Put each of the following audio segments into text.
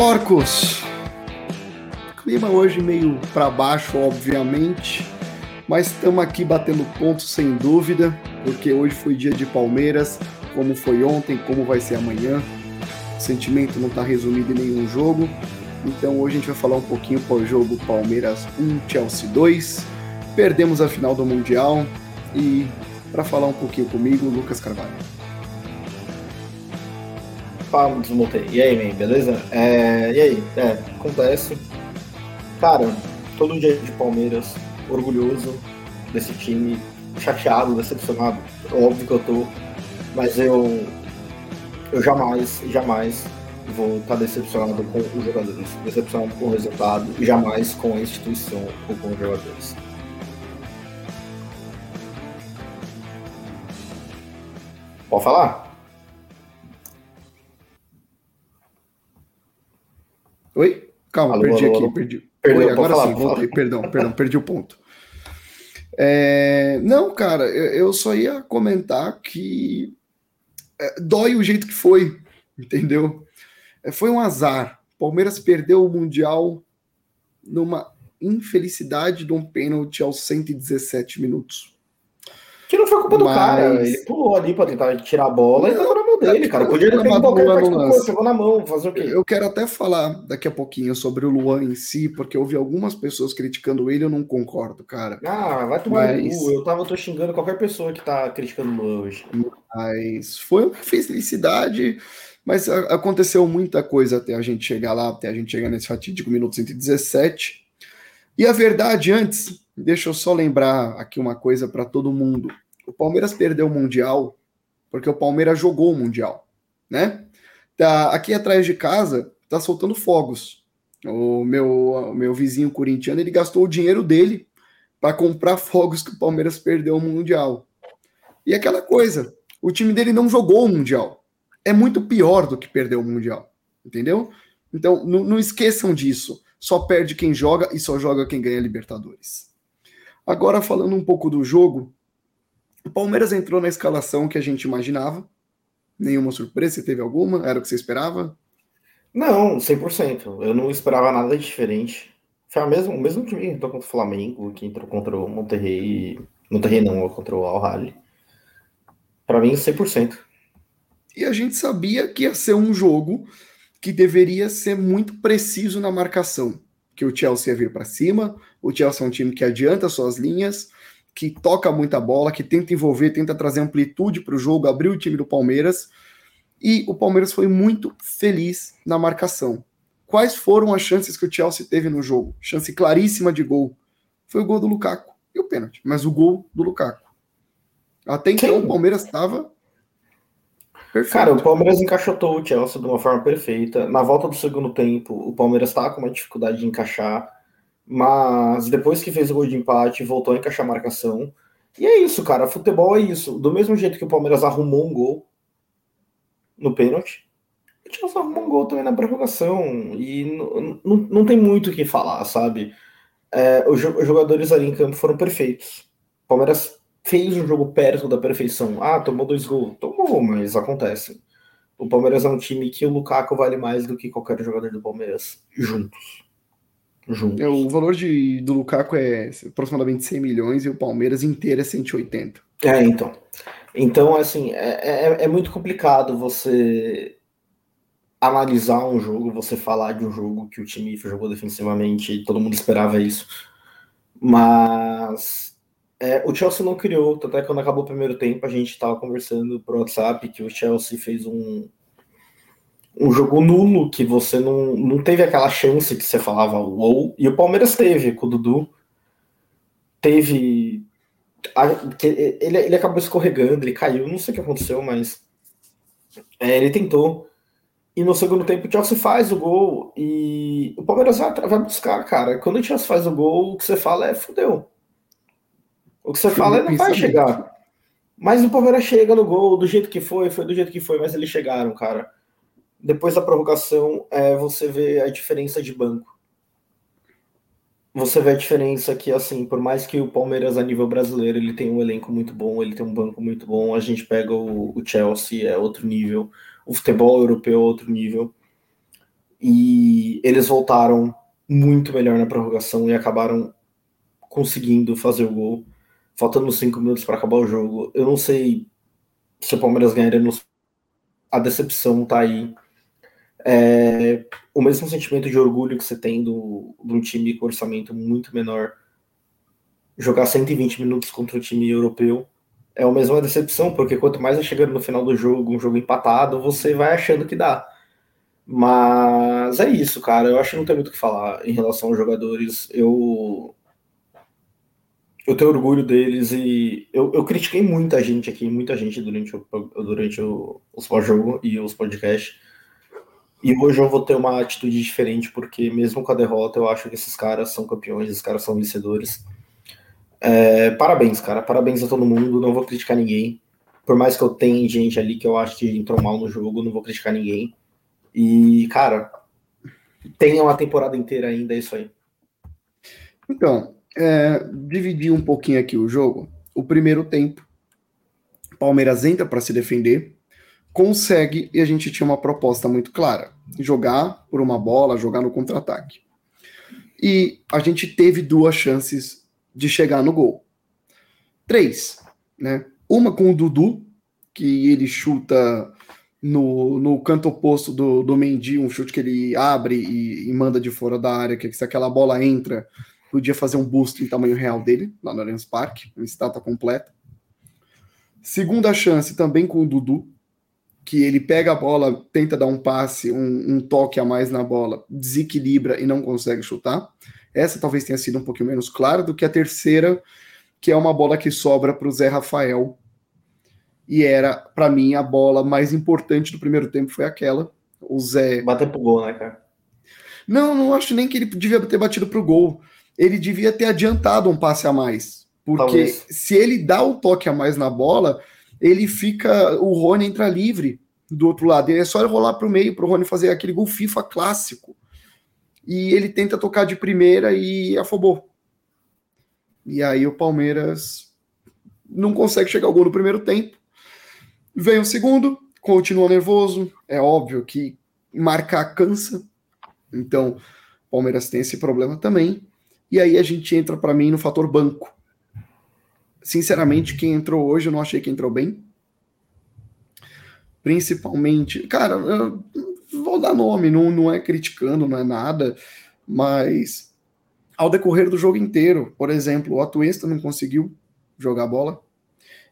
Porcos. Clima hoje meio para baixo, obviamente, mas estamos aqui batendo ponto sem dúvida, porque hoje foi dia de Palmeiras, como foi ontem, como vai ser amanhã. O sentimento não está resumido em nenhum jogo, então hoje a gente vai falar um pouquinho por jogo Palmeiras 1, Chelsea 2. Perdemos a final do Mundial e para falar um pouquinho comigo, Lucas Carvalho. Fala, desmontei. E aí, man, beleza? É, e aí? É, acontece. Cara, todo dia de Palmeiras, orgulhoso desse time, chateado, decepcionado. Óbvio que eu tô, mas eu, eu jamais, jamais vou estar decepcionado com os jogadores, decepcionado com o resultado, jamais com a instituição ou com os jogadores. Pode falar? Oi? Calma, alô, perdi alô, aqui, alô. perdi. Perdeu, Oi, agora falar, sim, voltei, perdão, perdão, perdi o ponto. É, não, cara, eu, só ia comentar que é, dói o jeito que foi, entendeu? É, foi um azar. Palmeiras perdeu o Mundial numa infelicidade de um pênalti aos 117 minutos. Que não foi culpa Mas... do cara. Ele pulou ali pra tentar tirar a bola não, e mão dele, cara. Podia ter qualquer parte do corpo, pegou na mão, fazer o quê? Eu quero até falar daqui a pouquinho sobre o Luan em si, porque eu vi algumas pessoas criticando ele, eu não concordo, cara. Ah, vai tomar Mas... no cu. Eu tava tô xingando qualquer pessoa que tá criticando o Luan hoje. Mas foi uma felicidade. Mas aconteceu muita coisa até a gente chegar lá, até a gente chegar nesse fatídico minuto 117. E a verdade, antes, deixa eu só lembrar aqui uma coisa para todo mundo. O Palmeiras perdeu o Mundial porque o Palmeiras jogou o Mundial, né? Tá, aqui atrás de casa tá soltando fogos. O meu, o meu vizinho corintiano, ele gastou o dinheiro dele para comprar fogos que o Palmeiras perdeu o Mundial. E aquela coisa, o time dele não jogou o Mundial. É muito pior do que perder o Mundial, entendeu? Então, não esqueçam disso. Só perde quem joga e só joga quem ganha Libertadores. Agora, falando um pouco do jogo, o Palmeiras entrou na escalação que a gente imaginava. Nenhuma surpresa, se teve alguma? Era o que você esperava? Não, 100%. Eu não esperava nada diferente. Foi o mesmo, o mesmo time que entrou contra o Flamengo, que entrou contra o Monterrey. Monterrey não, contra o Al Rally. Para mim, 100%. E a gente sabia que ia ser um jogo que deveria ser muito preciso na marcação. Que o Chelsea ia vir para cima, o Chelsea é um time que adianta suas linhas, que toca muita bola, que tenta envolver, tenta trazer amplitude para o jogo, abrir o time do Palmeiras. E o Palmeiras foi muito feliz na marcação. Quais foram as chances que o Chelsea teve no jogo? Chance claríssima de gol. Foi o gol do Lukaku e o pênalti, mas o gol do Lukaku. Até então Sim. o Palmeiras estava Perfeito. Cara, o Palmeiras encaixotou o Chelsea de uma forma perfeita. Na volta do segundo tempo, o Palmeiras estava com uma dificuldade de encaixar, mas depois que fez o gol de empate, voltou a encaixar a marcação. E é isso, cara. Futebol é isso. Do mesmo jeito que o Palmeiras arrumou um gol no pênalti, o Chelsea arrumou um gol também na prorrogação. E não, não tem muito o que falar, sabe? É, os jogadores ali em campo foram perfeitos. O Palmeiras fez um jogo perto da perfeição. Ah, tomou dois gols. Tomou, mas acontece. O Palmeiras é um time que o Lukaku vale mais do que qualquer jogador do Palmeiras juntos. Juntos. É, o valor de, do Lukaku é aproximadamente 100 milhões e o Palmeiras inteiro é 180. É, então. Então, assim, é, é, é muito complicado você analisar um jogo, você falar de um jogo que o time jogou defensivamente, todo mundo esperava isso. Mas é, o Chelsea não criou, até quando acabou o primeiro tempo, a gente estava conversando por WhatsApp que o Chelsea fez um, um jogo nulo, que você não, não teve aquela chance que você falava uou, e o Palmeiras teve com o Dudu. Teve. A, ele, ele acabou escorregando, ele caiu, não sei o que aconteceu, mas é, ele tentou. E no segundo tempo o Chelsea faz o gol e o Palmeiras vai, vai buscar, cara. Quando o Chelsea faz o gol, o que você fala é fudeu. O que você fala é não vai chegar. Mas o Palmeiras chega no gol do jeito que foi, foi do jeito que foi, mas eles chegaram, cara. Depois da prorrogação, é, você vê a diferença de banco. Você vê a diferença que, assim, por mais que o Palmeiras a nível brasileiro ele tem um elenco muito bom, ele tem um banco muito bom, a gente pega o, o Chelsea, é outro nível, o futebol europeu é outro nível. E eles voltaram muito melhor na prorrogação e acabaram conseguindo fazer o gol, faltando cinco minutos para acabar o jogo. Eu não sei se o Palmeiras ganharia nos... A decepção tá aí. É... O mesmo sentimento de orgulho que você tem do, de um time com orçamento muito menor jogar 120 minutos contra um time europeu é a mesma decepção, porque quanto mais vai chegando no final do jogo, um jogo empatado, você vai achando que dá. Mas é isso, cara. Eu acho que não tem muito o que falar em relação aos jogadores. Eu eu tenho orgulho deles e eu, eu critiquei muita gente aqui, muita gente durante o, durante o, os pós-jogo e os podcasts. E hoje eu vou ter uma atitude diferente, porque mesmo com a derrota, eu acho que esses caras são campeões, esses caras são vencedores. É, parabéns, cara. Parabéns a todo mundo. Não vou criticar ninguém. Por mais que eu tenha gente ali que eu acho que entrou mal no jogo, não vou criticar ninguém. E, cara, tenha uma temporada inteira ainda, é isso aí. Então, é, dividir um pouquinho aqui o jogo. O primeiro tempo, Palmeiras entra para se defender, consegue e a gente tinha uma proposta muito clara: jogar por uma bola, jogar no contra-ataque. E a gente teve duas chances de chegar no gol. Três, né? Uma com o Dudu, que ele chuta no, no canto oposto do, do Mendy, um chute que ele abre e, e manda de fora da área, que se aquela bola entra, podia fazer um busto em tamanho real dele, lá no Allianz Parque, uma estátua completa. Segunda chance também com o Dudu, que ele pega a bola, tenta dar um passe, um, um, toque a mais na bola, desequilibra e não consegue chutar. Essa talvez tenha sido um pouquinho menos clara do que a terceira, que é uma bola que sobra para o Zé Rafael. E era, para mim, a bola mais importante do primeiro tempo foi aquela. O Zé. Bater pro gol, né, cara? Não, não acho nem que ele devia ter batido pro gol ele devia ter adiantado um passe a mais. Porque Talvez. se ele dá o toque a mais na bola, ele fica. O Rony entra livre do outro lado. é só rolar para o meio para o Rony fazer aquele gol FIFA clássico. E ele tenta tocar de primeira e afobou. E aí o Palmeiras não consegue chegar ao gol no primeiro tempo. Vem o segundo, continua nervoso. É óbvio que marcar cansa. Então, o Palmeiras tem esse problema também. E aí a gente entra para mim no fator banco. Sinceramente, quem entrou hoje eu não achei que entrou bem. Principalmente, cara, vou dar nome, não, não é criticando, não é nada, mas ao decorrer do jogo inteiro, por exemplo, o Atuesta não conseguiu jogar bola.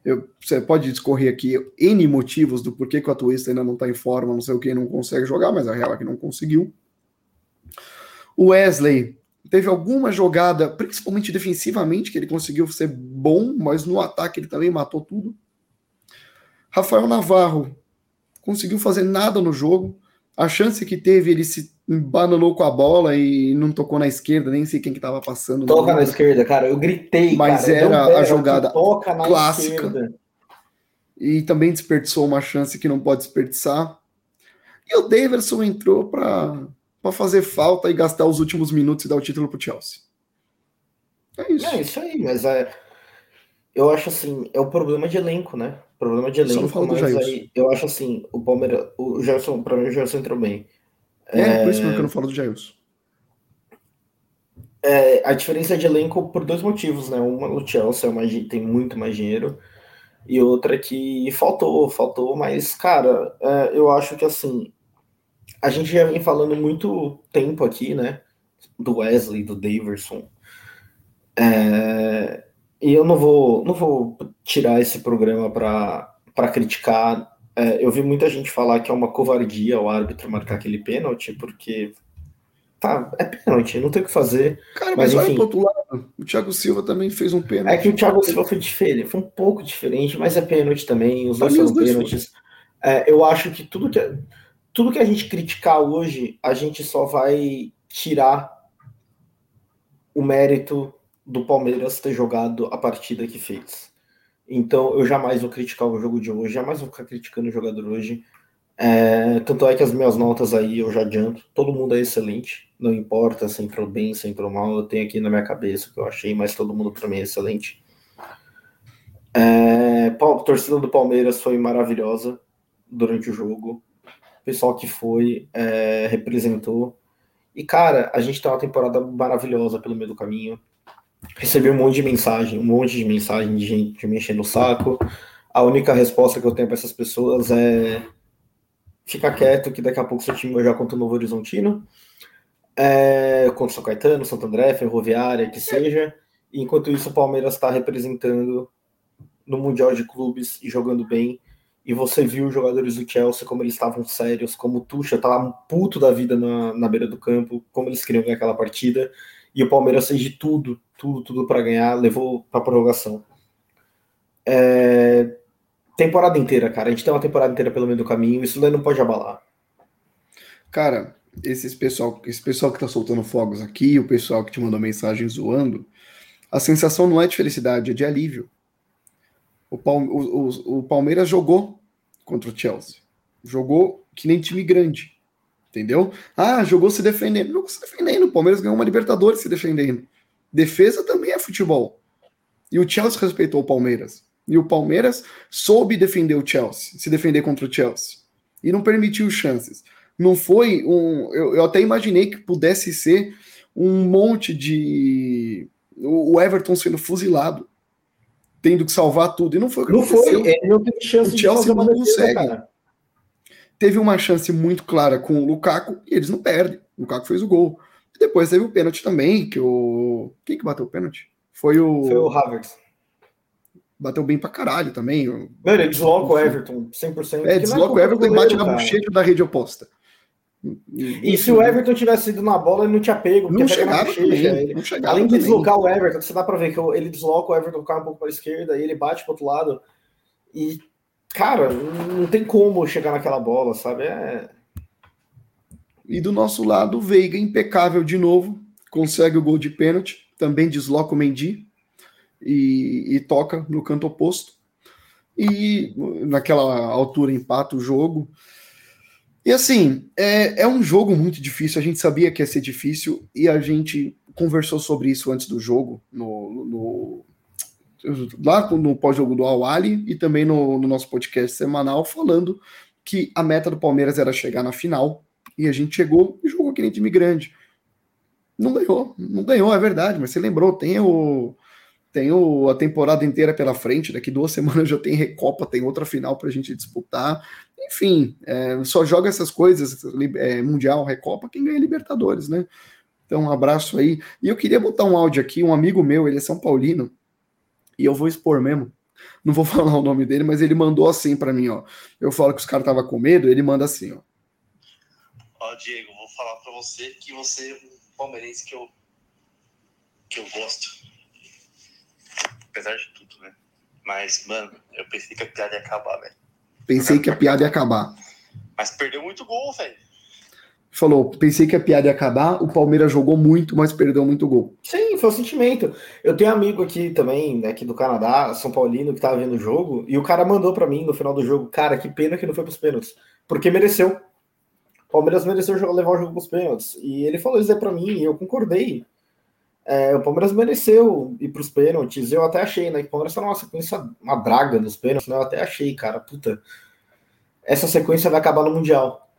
Eu, você pode discorrer aqui N motivos do porquê que o Atuesta ainda não está em forma, não sei o que, não consegue jogar, mas a real é que não conseguiu. O Wesley teve alguma jogada, principalmente defensivamente, que ele conseguiu ser bom, mas no ataque ele também matou tudo. Rafael Navarro conseguiu fazer nada no jogo. A chance que teve, ele se bananou com a bola e não tocou na esquerda, nem sei quem que tava passando. Toca na esquerda, cara. Eu gritei, mas cara. era a jogada clássica. Esquerda. E também desperdiçou uma chance que não pode desperdiçar. E o Daverson entrou para para fazer falta e gastar os últimos minutos e dar o título pro Chelsea. É isso. É isso aí, mas é. Eu acho assim, é o problema de elenco, né? Problema de elenco. Só mas aí, eu acho assim, o Palmeiras, o Gerson, para mim o Gerson entrou bem. É, é, por isso que eu não falo do Jailson. É, a diferença de elenco por dois motivos, né? Uma no Chelsea é mais, tem muito mais dinheiro e outra que faltou, faltou, mas cara, é, eu acho que assim a gente já vem falando muito tempo aqui, né? Do Wesley, do Daverson. É, e eu não vou, não vou tirar esse programa para criticar. É, eu vi muita gente falar que é uma covardia o árbitro marcar aquele pênalti, porque tá, é pênalti, não tem o que fazer. Cara, mas, mas olha pro outro lado, o Thiago Silva também fez um pênalti. É que o Thiago Silva foi diferente, foi um pouco diferente, mas é pênalti também, os dois foram pênaltis. É, eu acho que tudo que. Tudo que a gente criticar hoje, a gente só vai tirar o mérito do Palmeiras ter jogado a partida que fez. Então eu jamais vou criticar o jogo de hoje, jamais vou ficar criticando o jogador hoje. É, tanto é que as minhas notas aí eu já adianto, todo mundo é excelente, não importa se entrou bem, se entrou mal, eu tenho aqui na minha cabeça o que eu achei, mas todo mundo para mim é excelente. É, a torcida do Palmeiras foi maravilhosa durante o jogo pessoal que foi, é, representou. E, cara, a gente tá uma temporada maravilhosa pelo meio do caminho. Recebi um monte de mensagem, um monte de mensagem de gente me enchendo o saco. A única resposta que eu tenho para essas pessoas é fica quieto que daqui a pouco seu time vai jogar contra o Novo Horizontino, é, contra o São Caetano, Santo André, Ferroviária, que seja. Enquanto isso, o Palmeiras está representando no Mundial de Clubes e jogando bem. E você viu os jogadores do Chelsea como eles estavam sérios, como o Tucha estava puto da vida na, na beira do campo, como eles queriam ganhar aquela partida. E o Palmeiras fez de tudo, tudo, tudo para ganhar, levou para prorrogação. É, temporada inteira, cara. A gente tem uma temporada inteira pelo meio do caminho, isso daí não pode abalar. Cara, esses pessoal, esse pessoal que tá soltando fogos aqui, o pessoal que te mandou mensagem zoando, a sensação não é de felicidade, é de alívio. O, o, o, o Palmeiras jogou contra o Chelsea. Jogou que nem time grande. Entendeu? Ah, jogou se defendendo. Jogou se defendendo. O Palmeiras ganhou uma Libertadores se defendendo. Defesa também é futebol. E o Chelsea respeitou o Palmeiras. E o Palmeiras soube defender o Chelsea, se defender contra o Chelsea. E não permitiu chances. Não foi um. Eu, eu até imaginei que pudesse ser um monte de. O Everton sendo fuzilado tendo que salvar tudo. E não foi o que não aconteceu. Foi, ele não teve chance o Chelsea não consegue. Cara. Teve uma chance muito clara com o Lukaku e eles não perdem. O Lukaku fez o gol. E depois teve o pênalti também, que o. Quem que bateu o pênalti? Foi o. Foi o Havertz. Bateu bem pra caralho também. Mano, ele desloca o Everton 100%. É, desloca o Everton e bate na bochecha da rede oposta. E, se o Everton tivesse ido na bola, ele não tinha pego. Não chegava, também, ele, não chegava Além de também. deslocar o Everton, você dá pra ver que ele desloca o Everton, cai um pouco para a esquerda e ele bate pro outro lado. E, cara, não tem como chegar naquela bola, sabe? É... E do nosso lado, o Veiga, impecável de novo, consegue o gol de pênalti, também desloca o Mendy e, e toca no canto oposto. E naquela altura empata o jogo. E assim, é, é um jogo muito difícil, a gente sabia que ia ser difícil e a gente conversou sobre isso antes do jogo, no, no lá no pós-jogo do Awali e também no, no, nosso podcast semanal, falando que a meta do Palmeiras era chegar na final e a gente chegou e jogou aquele time grande. Não ganhou, não ganhou, é verdade, mas você lembrou, tem o, tenho a temporada inteira pela frente, daqui duas semanas já tem Recopa, tem outra final para a gente disputar. Enfim, é, só joga essas coisas, é, Mundial, Recopa, quem ganha Libertadores, né? Então, um abraço aí. E eu queria botar um áudio aqui, um amigo meu, ele é São Paulino, e eu vou expor mesmo. Não vou falar o nome dele, mas ele mandou assim para mim, ó. Eu falo que os caras estavam com medo, ele manda assim, ó. Ó, Diego, vou falar para você que você é um palmeirense que eu, que eu gosto apesar de tudo, né? Mas, mano, eu pensei que a piada ia acabar, velho. Pensei que a piada ia acabar. Mas perdeu muito gol, velho. Falou, pensei que a piada ia acabar, o Palmeiras jogou muito, mas perdeu muito gol. Sim, foi o sentimento. Eu tenho um amigo aqui também, aqui do Canadá, São Paulino, que tava vendo o jogo, e o cara mandou para mim no final do jogo, cara, que pena que não foi pros pênaltis. Porque mereceu. O Palmeiras mereceu levar o jogo pros pênaltis. E ele falou isso aí pra mim, e eu concordei. É, o Palmeiras mereceu ir para os pênaltis. Eu até achei, né? Que o Palmeiras tá numa sequência, uma draga nos pênaltis, né? Eu até achei, cara, puta. Essa sequência vai acabar no Mundial.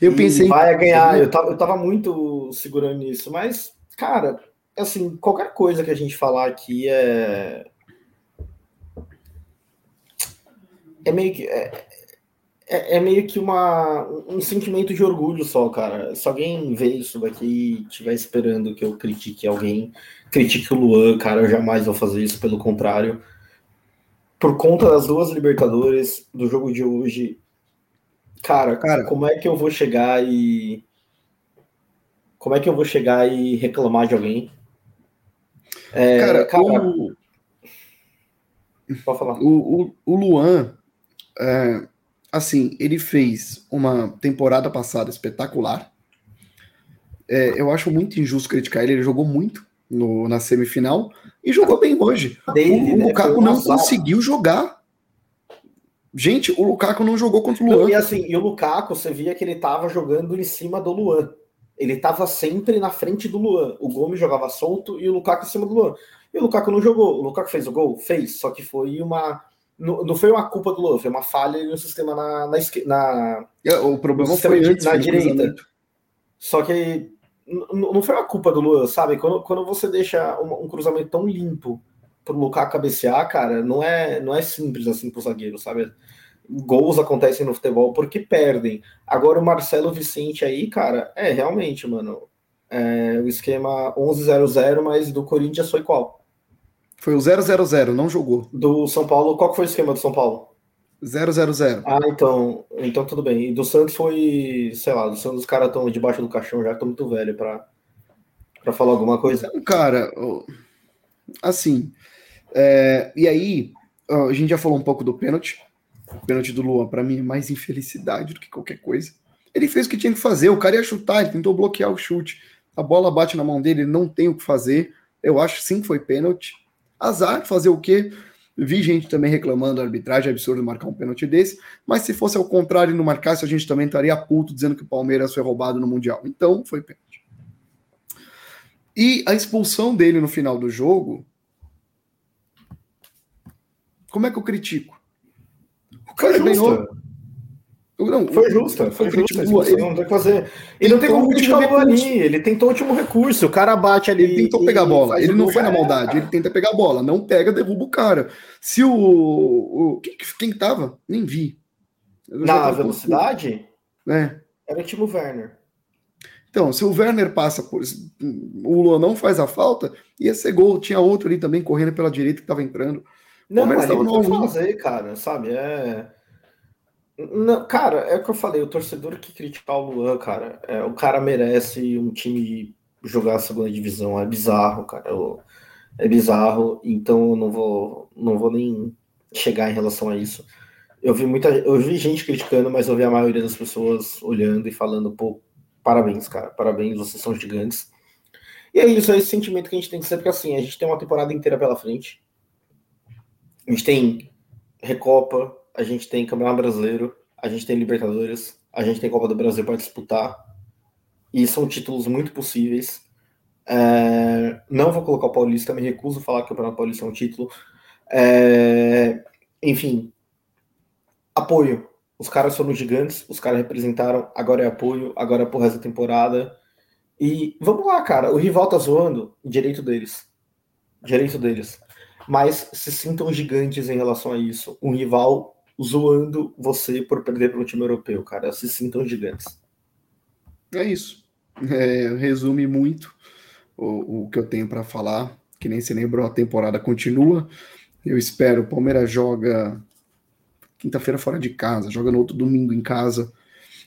Eu e pensei. Vai ganhar. Eu tava, eu tava muito segurando nisso, mas, cara, assim, qualquer coisa que a gente falar aqui é. É meio que. É, é, é, meio que uma, um sentimento de orgulho só, cara. Se alguém vê isso daqui e estiver esperando que eu critique alguém, critique o Luan, cara, eu jamais vou fazer isso, pelo contrário. Por conta das duas Libertadores, do jogo de hoje, cara, cara, como é que eu vou chegar e. Como é que eu vou chegar e reclamar de alguém? É, cara, cara o... Pode falar. O, o, o Luan. É assim, ele fez uma temporada passada espetacular. É, eu acho muito injusto criticar ele, ele jogou muito no, na semifinal e jogou bem hoje. Dele, o, né? Lukaku não conseguiu jogar. Gente, o Lukaku não jogou contra o Luan. E assim, e o Lukaku, você via que ele tava jogando em cima do Luan. Ele tava sempre na frente do Luan. O Gomes jogava solto e o Lukaku em cima do Luan. E o Lukaku não jogou. O Lukaku fez o gol? Fez, só que foi uma não, não foi uma culpa do Luan, foi uma falha no sistema na, na, na é, o problema foi antes, na direita. Só que não foi uma culpa do Luan, sabe? Quando, quando você deixa um, um cruzamento tão limpo pro Lucas cabecear, cara, não é, não é simples assim pro zagueiro, sabe? Gols acontecem no futebol porque perdem. Agora o Marcelo Vicente aí, cara, é realmente, mano. É, o esquema 11-0-0, mas do Corinthians foi qual? Foi o 0-0-0, não jogou. Do São Paulo, qual foi o esquema do São Paulo? 0-0-0. Ah, então, então tudo bem. E do Santos foi, sei lá, do Santos os caras estão debaixo do caixão já, estão muito velho para para falar alguma coisa. Então, cara, assim, é, e aí, a gente já falou um pouco do pênalti. O pênalti do Luan, para mim, é mais infelicidade do que qualquer coisa. Ele fez o que tinha que fazer, o cara ia chutar, ele tentou bloquear o chute. A bola bate na mão dele, ele não tem o que fazer. Eu acho sim que foi pênalti. Azar, fazer o quê? Vi gente também reclamando da arbitragem, é absurdo marcar um pênalti desse, mas se fosse ao contrário e não marcasse, a gente também estaria puto dizendo que o Palmeiras foi roubado no Mundial. Então, foi pênalti. E a expulsão dele no final do jogo como é que eu critico? O cara foi ganhou. Não, foi justa, foi justa. Ele não tem que fazer. Ele não tem como criticar o ali. Ele tentou o último recurso. O cara bate ali. Ele tentou pegar a bola. Ele não foi na maldade. Ele tenta pegar a bola. Não pega, derruba o cara. Se o. o quem, quem tava? Nem vi. Na velocidade? É. Era o Timo Werner. Então, se o Werner passa por. O Luan não faz a falta, ia ser gol. Tinha outro ali também correndo pela direita que estava entrando. Não, mas ele não fazer, cara, sabe? É. Não, cara, é o que eu falei, o torcedor que criticar o Luan, cara, é, o cara merece um time jogar a segunda divisão. É bizarro, cara. É bizarro, então eu não vou, não vou nem chegar em relação a isso. Eu vi muita, eu vi gente criticando, mas eu vi a maioria das pessoas olhando e falando, pô, parabéns, cara, parabéns, vocês são gigantes. E é isso, é esse sentimento que a gente tem que ser, porque assim, a gente tem uma temporada inteira pela frente. A gente tem Recopa, a gente tem Campeonato Brasileiro, a gente tem Libertadores, a gente tem Copa do Brasil para disputar. E são títulos muito possíveis. É, não vou colocar o Paulista, me recuso a falar que o Campeonato Paulista é um título. É, enfim, apoio. Os caras foram gigantes, os caras representaram, agora é apoio, agora é por resto da temporada. E vamos lá, cara, o rival tá zoando, direito deles. Direito deles mas se sintam gigantes em relação a isso. Um rival zoando você por perder para um time europeu, cara. Se sintam gigantes. É isso. É, resume muito o, o que eu tenho para falar. Que nem se lembrou, a temporada continua. Eu espero. O Palmeiras joga quinta-feira fora de casa, joga no outro domingo em casa.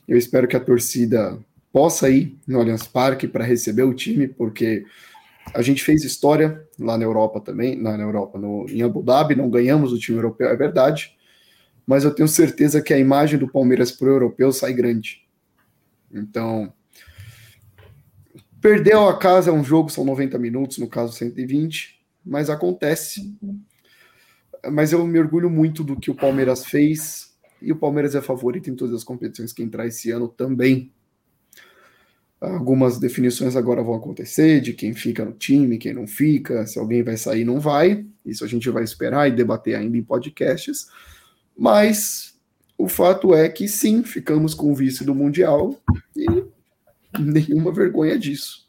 Eu espero que a torcida possa ir no Allianz Parque para receber o time, porque a gente fez história lá na Europa também, na, Europa, no, em Abu Dhabi, não ganhamos o time europeu, é verdade, mas eu tenho certeza que a imagem do Palmeiras para o europeu sai grande. Então, perdeu a casa é um jogo, são 90 minutos, no caso 120, mas acontece. Mas eu me orgulho muito do que o Palmeiras fez, e o Palmeiras é favorito em todas as competições que entrar esse ano também. Algumas definições agora vão acontecer de quem fica no time, quem não fica, se alguém vai sair, não vai. Isso a gente vai esperar e debater ainda em podcasts. Mas o fato é que sim, ficamos com o vice do Mundial e nenhuma vergonha disso.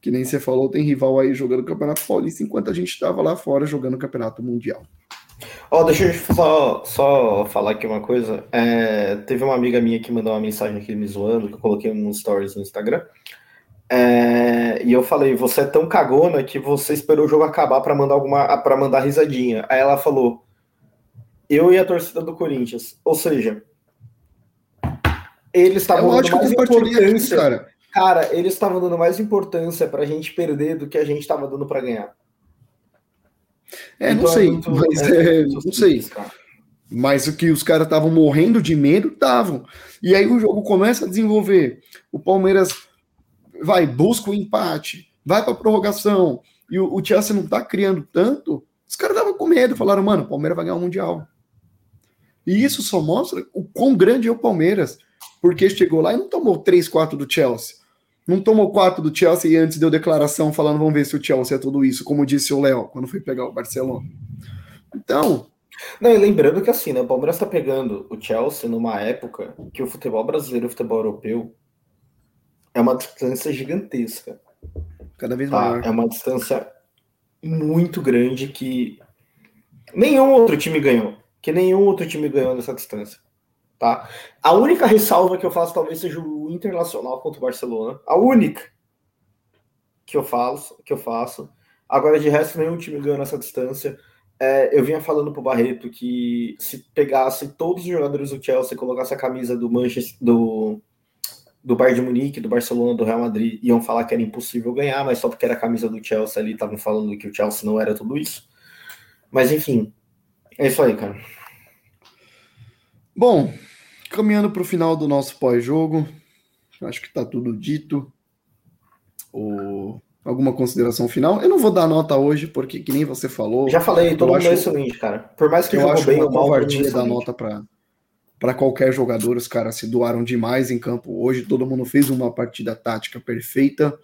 Que nem você falou, tem rival aí jogando Campeonato Paulista enquanto a gente estava lá fora jogando Campeonato Mundial. Ó, oh, deixa eu só, só falar aqui uma coisa. É, teve uma amiga minha que mandou uma mensagem aqui me zoando, que eu coloquei nos stories no Instagram. É, e eu falei, você é tão cagona que você esperou o jogo acabar para mandar alguma para mandar risadinha. Aí ela falou: "Eu e a torcida do Corinthians". Ou seja, eles estavam dando mais importância, cara. cara, eles estavam dando mais importância pra gente perder do que a gente estava dando para ganhar. É, então, não sei, é muito, mas é, é, não sei. Mas o que os caras estavam morrendo de medo, estavam. E aí o jogo começa a desenvolver. O Palmeiras vai, busca o empate, vai para prorrogação, e o, o Chelsea não tá criando tanto. Os caras estavam com medo, falaram, mano, o Palmeiras vai ganhar o Mundial. E isso só mostra o quão grande é o Palmeiras, porque chegou lá e não tomou 3, 4 do Chelsea. Não tomou quatro do Chelsea e antes deu declaração falando vamos ver se o Chelsea é tudo isso, como disse o Léo quando foi pegar o Barcelona. Então, Não, e lembrando que assim, né, o Palmeiras está pegando o Chelsea numa época que o futebol brasileiro e o futebol europeu é uma distância gigantesca. Cada vez tá? maior. É uma distância muito grande que nenhum outro time ganhou. Que nenhum outro time ganhou nessa distância. Tá? A única ressalva que eu faço talvez seja o Internacional contra o Barcelona. A única que eu faço, que eu faço. Agora, de resto, nenhum time ganhou nessa distância. É, eu vinha falando pro Barreto que se pegasse todos os jogadores do Chelsea e colocasse a camisa do Manchester, do, do Bayern de Munique, do Barcelona, do Real Madrid, iam falar que era impossível ganhar, mas só porque era a camisa do Chelsea ali, estavam falando que o Chelsea não era tudo isso. Mas enfim, é isso aí, cara. Bom, caminhando para o final do nosso pós-jogo, acho que está tudo dito. O... Alguma consideração final? Eu não vou dar nota hoje, porque, que nem você falou. Já falei, todo mundo acho, é excelente, cara. Por mais que eu acho bem uma covardia dar nota para qualquer jogador. Os caras se doaram demais em campo hoje. Todo mundo fez uma partida tática perfeita.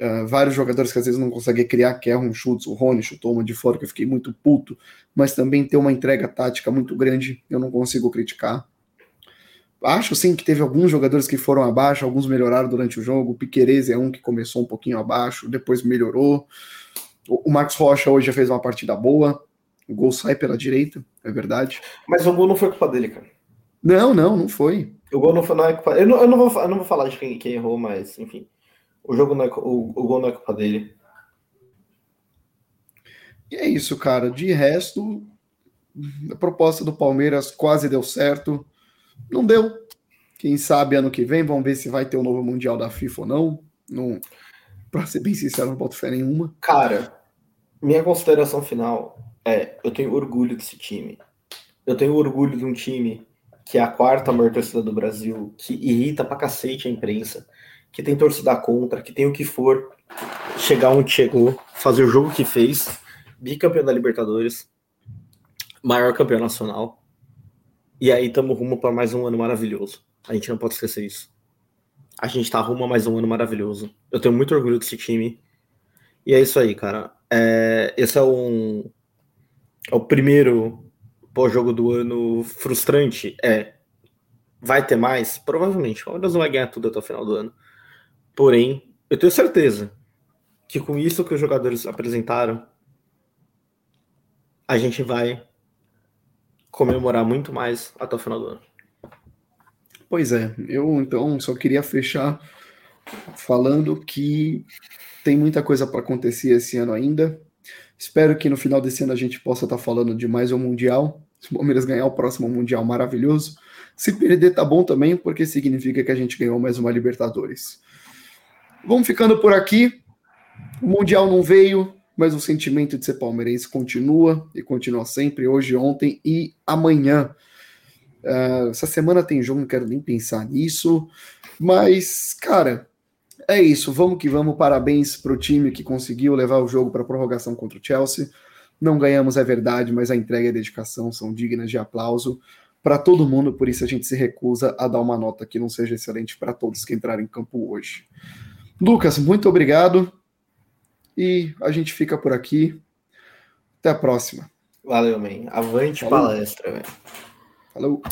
Uh, vários jogadores que às vezes não conseguem criar, que erram chutes. O Rony chutou uma de fora que eu fiquei muito puto, mas também tem uma entrega tática muito grande. Eu não consigo criticar. Acho sim que teve alguns jogadores que foram abaixo, alguns melhoraram durante o jogo. O Piquerez é um que começou um pouquinho abaixo, depois melhorou. O Marcos Rocha hoje já fez uma partida boa. O gol sai pela direita, é verdade. Mas o gol não foi culpa dele, cara. Não, não, não foi. O gol não foi não é culpa. Eu não, eu não, vou, eu não vou falar de quem, quem errou, mas enfim. O jogo não é, o, o gol não é culpa dele. E é isso, cara. De resto, a proposta do Palmeiras quase deu certo. Não deu. Quem sabe ano que vem, vamos ver se vai ter o um novo Mundial da FIFA ou não. não pra ser bem sincero, não boto fé nenhuma. Cara, minha consideração final é: eu tenho orgulho desse time. Eu tenho orgulho de um time que é a quarta maior torcida do Brasil, que irrita pra cacete a imprensa, que tem torcida contra, que tem o que for, chegar onde chegou, fazer o jogo que fez, bicampeão da Libertadores, maior campeão nacional. E aí estamos rumo para mais um ano maravilhoso. A gente não pode esquecer isso. A gente está rumo a mais um ano maravilhoso. Eu tenho muito orgulho desse time. E é isso aí, cara. É, esse é, um, é o primeiro pós-jogo do ano frustrante. É. Vai ter mais? Provavelmente. O Palmeiras não vai ganhar tudo até o final do ano. Porém, eu tenho certeza que com isso que os jogadores apresentaram, a gente vai comemorar muito mais até o final do ano. Pois é, eu então só queria fechar falando que tem muita coisa para acontecer esse ano ainda. Espero que no final desse ano a gente possa estar tá falando de mais um Mundial. Se o Palmeiras ganhar o próximo Mundial, maravilhoso. Se perder, tá bom também, porque significa que a gente ganhou mais uma Libertadores. Vamos ficando por aqui. O Mundial não veio, mas o sentimento de ser palmeirense continua e continua sempre, hoje, ontem e amanhã. Uh, essa semana tem jogo, não quero nem pensar nisso, mas, cara, é isso. Vamos que vamos. Parabéns para o time que conseguiu levar o jogo para prorrogação contra o Chelsea. Não ganhamos, é verdade, mas a entrega e a dedicação são dignas de aplauso para todo mundo. Por isso a gente se recusa a dar uma nota que não seja excelente para todos que entraram em campo hoje. Lucas, muito obrigado. E a gente fica por aqui. Até a próxima. Valeu, man. Avante Falou. palestra, velho. Falou.